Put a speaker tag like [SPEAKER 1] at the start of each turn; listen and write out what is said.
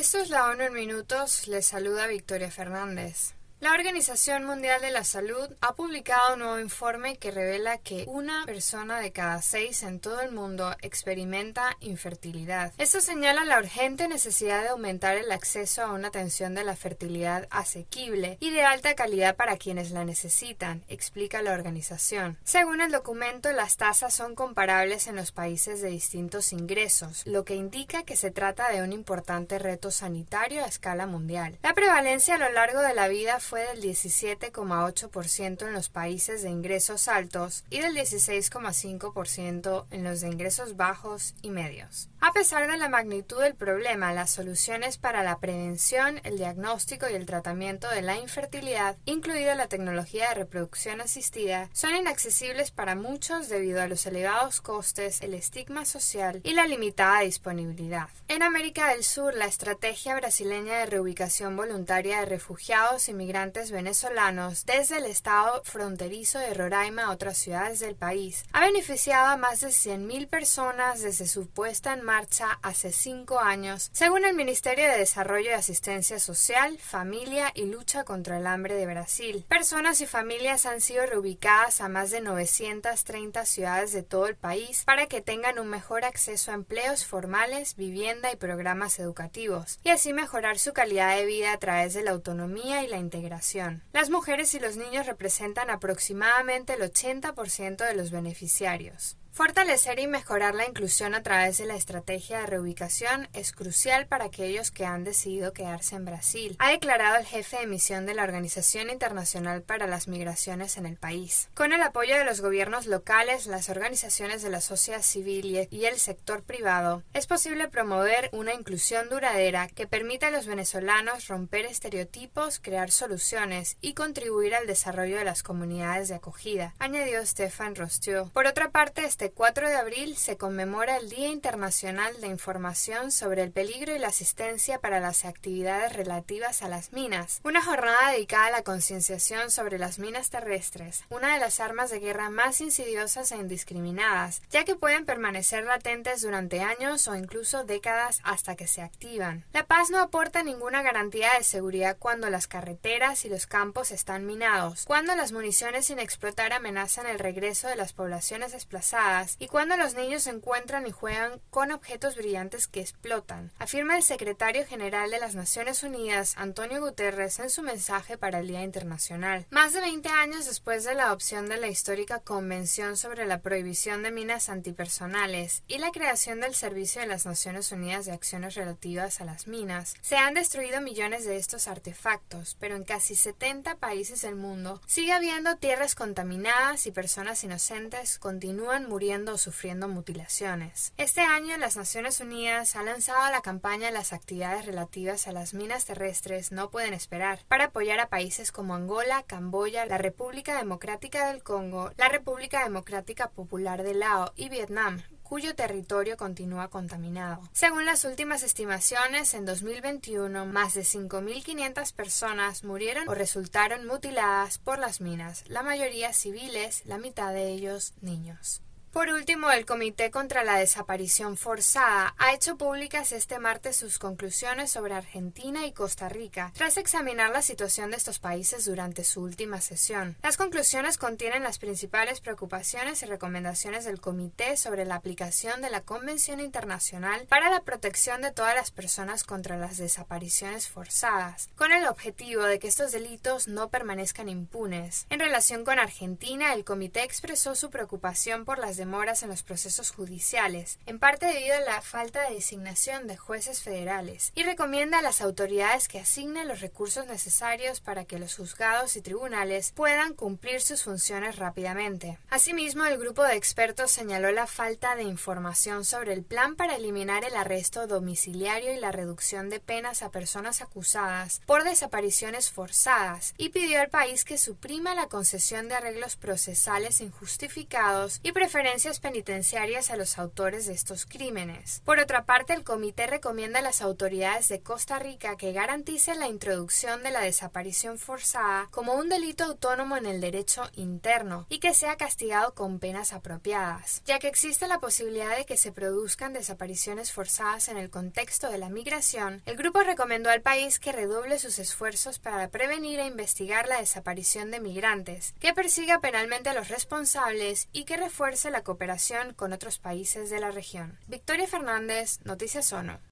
[SPEAKER 1] Esto es la ONU en minutos. Les saluda Victoria Fernández. La Organización Mundial de la Salud ha publicado un nuevo informe que revela que una persona de cada seis en todo el mundo experimenta infertilidad. Esto señala la urgente necesidad de aumentar el acceso a una atención de la fertilidad asequible y de alta calidad para quienes la necesitan, explica la organización. Según el documento, las tasas son comparables en los países de distintos ingresos, lo que indica que se trata de un importante reto sanitario a escala mundial. La prevalencia a lo largo de la vida fue del 17,8% en los países de ingresos altos y del 16,5% en los de ingresos bajos y medios. A pesar de la magnitud del problema, las soluciones para la prevención, el diagnóstico y el tratamiento de la infertilidad, incluida la tecnología de reproducción asistida, son inaccesibles para muchos debido a los elevados costes, el estigma social y la limitada disponibilidad. En América del Sur, la estrategia brasileña de reubicación voluntaria de refugiados y venezolanos desde el estado fronterizo de Roraima a otras ciudades del país ha beneficiado a más de 100.000 personas desde su puesta en marcha hace cinco años, según el Ministerio de Desarrollo y Asistencia Social, Familia y Lucha contra el Hambre de Brasil. Personas y familias han sido reubicadas a más de 930 ciudades de todo el país para que tengan un mejor acceso a empleos formales, vivienda y programas educativos, y así mejorar su calidad de vida a través de la autonomía y la integración las mujeres y los niños representan aproximadamente el 80% de los beneficiarios. Fortalecer y mejorar la inclusión a través de la estrategia de reubicación es crucial para aquellos que han decidido quedarse en Brasil, ha declarado el jefe de misión de la Organización Internacional para las Migraciones en el país. Con el apoyo de los gobiernos locales, las organizaciones de la sociedad civil y el sector privado, es posible promover una inclusión duradera que permita a los venezolanos romper estereotipos, crear soluciones y contribuir al desarrollo de las comunidades de acogida, añadió Stefan Rostio. Por otra parte, este 4 de abril se conmemora el Día Internacional de Información sobre el peligro y la asistencia para las actividades relativas a las minas, una jornada dedicada a la concienciación sobre las minas terrestres, una de las armas de guerra más insidiosas e indiscriminadas, ya que pueden permanecer latentes durante años o incluso décadas hasta que se activan. La paz no aporta ninguna garantía de seguridad cuando las carreteras y los campos están minados, cuando las municiones sin explotar amenazan el regreso de las poblaciones desplazadas, y cuando los niños se encuentran y juegan con objetos brillantes que explotan, afirma el secretario general de las Naciones Unidas, Antonio Guterres, en su mensaje para el Día Internacional. Más de 20 años después de la adopción de la histórica Convención sobre la Prohibición de Minas Antipersonales y la creación del Servicio de las Naciones Unidas de Acciones Relativas a las Minas, se han destruido millones de estos artefactos, pero en casi 70 países del mundo sigue habiendo tierras contaminadas y personas inocentes continúan muriendo o sufriendo mutilaciones. Este año las Naciones Unidas ha lanzado la campaña Las actividades relativas a las minas terrestres no pueden esperar para apoyar a países como Angola, Camboya, la República Democrática del Congo, la República Democrática Popular de Lao y Vietnam, cuyo territorio continúa contaminado. Según las últimas estimaciones, en 2021 más de 5.500 personas murieron o resultaron mutiladas por las minas, la mayoría civiles, la mitad de ellos niños. Por último, el Comité contra la Desaparición Forzada ha hecho públicas este martes sus conclusiones sobre Argentina y Costa Rica, tras examinar la situación de estos países durante su última sesión. Las conclusiones contienen las principales preocupaciones y recomendaciones del Comité sobre la aplicación de la Convención Internacional para la Protección de todas las personas contra las desapariciones forzadas, con el objetivo de que estos delitos no permanezcan impunes. En relación con Argentina, el Comité expresó su preocupación por las demoras en los procesos judiciales, en parte debido a la falta de designación de jueces federales, y recomienda a las autoridades que asignen los recursos necesarios para que los juzgados y tribunales puedan cumplir sus funciones rápidamente. Asimismo, el grupo de expertos señaló la falta de información sobre el plan para eliminar el arresto domiciliario y la reducción de penas a personas acusadas por desapariciones forzadas y pidió al país que suprima la concesión de arreglos procesales injustificados y preferencias penitenciarias a los autores de estos crímenes. Por otra parte, el comité recomienda a las autoridades de Costa Rica que garanticen la introducción de la desaparición forzada como un delito autónomo en el derecho interno y que sea castigado con penas apropiadas, ya que existe la posibilidad de que se produzcan desapariciones forzadas en el contexto de la migración. El grupo recomendó al país que redoble sus esfuerzos para prevenir e investigar la desaparición de migrantes, que persiga penalmente a los responsables y que refuerce cooperación con otros países de la región. Victoria Fernández, Noticias ONU.